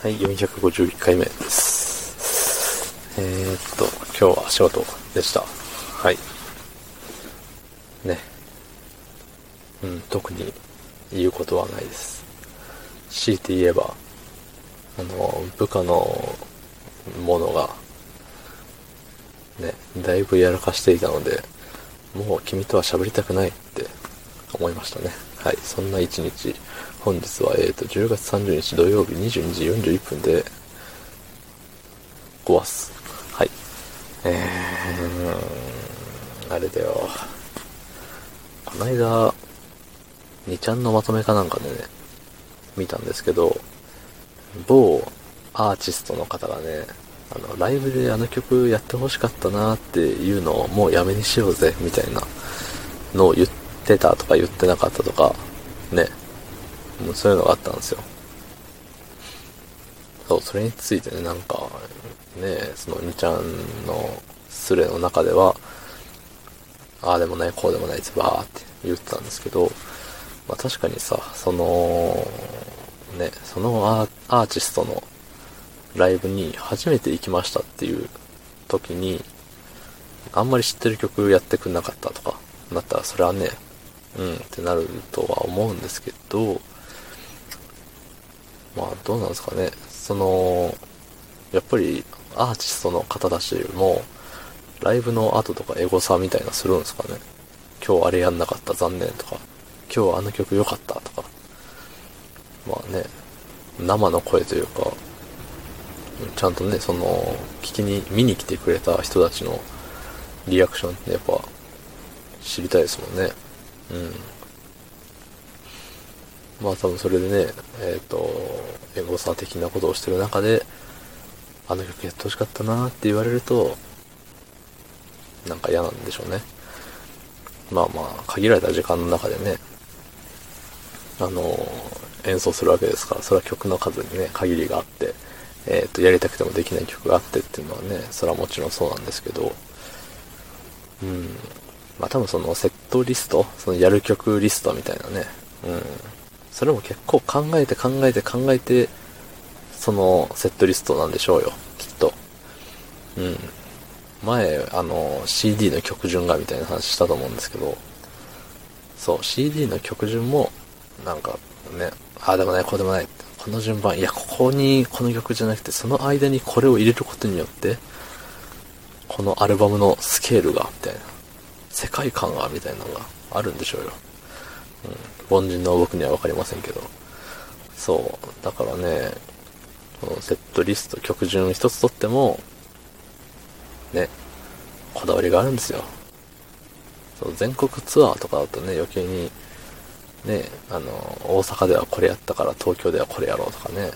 はい、451回目です。えー、っと、今日は仕事でした。はい。ね。うん、特に言うことはないです。強いて言えば、あの、部下のものが、ね、だいぶやらかしていたので、もう君とは喋りたくないって思いましたね。はい、そんな一日。本日は、えーと、10月30日土曜日22時41分で、ごわす。はい。えー、あれだよ。この間、2ちゃんのまとめかなんかでね、見たんですけど、某アーティストの方がね、あの、ライブであの曲やってほしかったなっていうのをもうやめにしようぜ、みたいなのを言ってたとか言ってなかったとか、ね、もうそういうのがあったんですよ。そう、それについてね、なんか、ね、その2ちゃんのスレの中では、ああでもない、こうでもない、つばーって言ってたんですけど、まあ確かにさ、その、ね、そのアアーティストのライブに初めて行きましたっていう時に、あんまり知ってる曲やってくんなかったとか、なったらそれはね、うんってなるとは思うんですけど、まあどうなんですかね。その、やっぱりアーティストの方たちも、ライブの後とかエゴサみたいなするんですかね。今日あれやんなかった残念とか、今日あの曲良かったとか。まあね、生の声というか、ちゃんとね、その、聞きに、見に来てくれた人たちのリアクションってやっぱ知りたいですもんね。うん。まあ多分それでね、えっ、と、エゴサ的なことをしてる中で、あの曲やってほしかったなって言われると、なんか嫌なんでしょうね。まあまあ、限られた時間の中でね、あの、演奏するわけですから、それは曲の数にね、限りがあって、えっ、と、やりたくてもできない曲があってっていうのはね、それはもちろんそうなんですけど、うん。まあ多分そのセットリスト、そのやる曲リストみたいなね、うん。それも結構考えて考えて考えて、そのセットリストなんでしょうよ、きっと。うん。前、あの、CD の曲順がみたいな話したと思うんですけど、そう、CD の曲順も、なんかね、ああでもない、こうでもない。この順番、いや、ここにこの曲じゃなくて、その間にこれを入れることによって、このアルバムのスケールが、みたいな、世界観が、みたいなのがあるんでしょうよ。うん。凡人の僕にはわかりませんけど。そう。だからね、このセットリスト、曲順一つとっても、ね、こだわりがあるんですよ。そう、全国ツアーとかだとね、余計に、ね、あの、大阪ではこれやったから東京ではこれやろうとかね、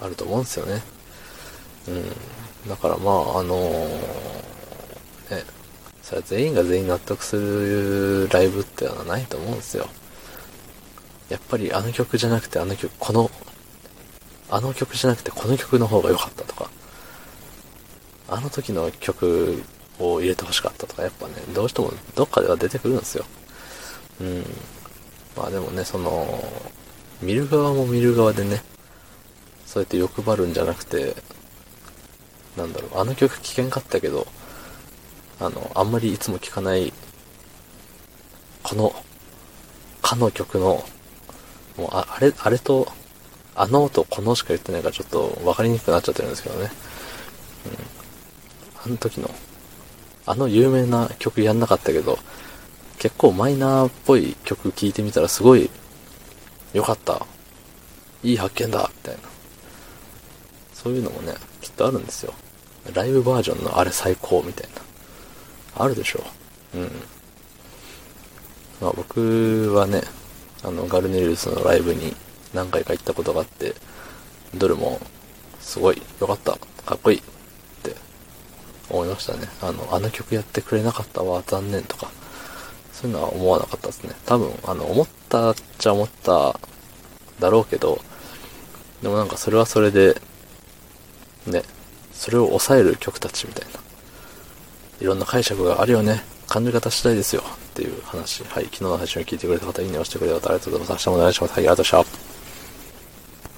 あると思うんですよね。うん。だからまあ、あのね、それは全員が全員納得するライブっていうのはないと思うんですよ。やっぱりあの曲じゃなくてあの曲、この、あの曲じゃなくてこの曲の方が良かったとか、あの時の曲を入れて欲しかったとか、やっぱね、どうしてもどっかでは出てくるんですよ。うん。まあでもね、その、見る側も見る側でね、そうやって欲張るんじゃなくて、なんだろう、あの曲聴けんかったけど、あの、あんまりいつも聴かない、この、かの曲の、もうあ、あれ、あれと、あのとこのしか言ってないからちょっと分かりにくくなっちゃってるんですけどね。うん。あの時の、あの有名な曲やんなかったけど、結構マイナーっぽい曲聴いてみたらすごい良かった。いい発見だみたいな。そういうのもね、きっとあるんですよ。ライブバージョンのあれ最高みたいな。あるでしょう。うん。まあ僕はね、あの、ガルネリウスのライブに何回か行ったことがあって、どれもすごい良かった。かっこいいって思いましたね。あの、あの曲やってくれなかったわ、残念とか。そういうのは思わなかったですね。多分、あの、思ったっちゃ思っただろうけど、でもなんかそれはそれで、ね、それを抑える曲たちみたいな。いろんな解釈があるよね。感じ方次第ですよ。っていう話。はい。昨日の配信を聞いてくれた方、いいねをしてくれた方、ありがとうございます。明日もお願いします。はい、ありがとうございました。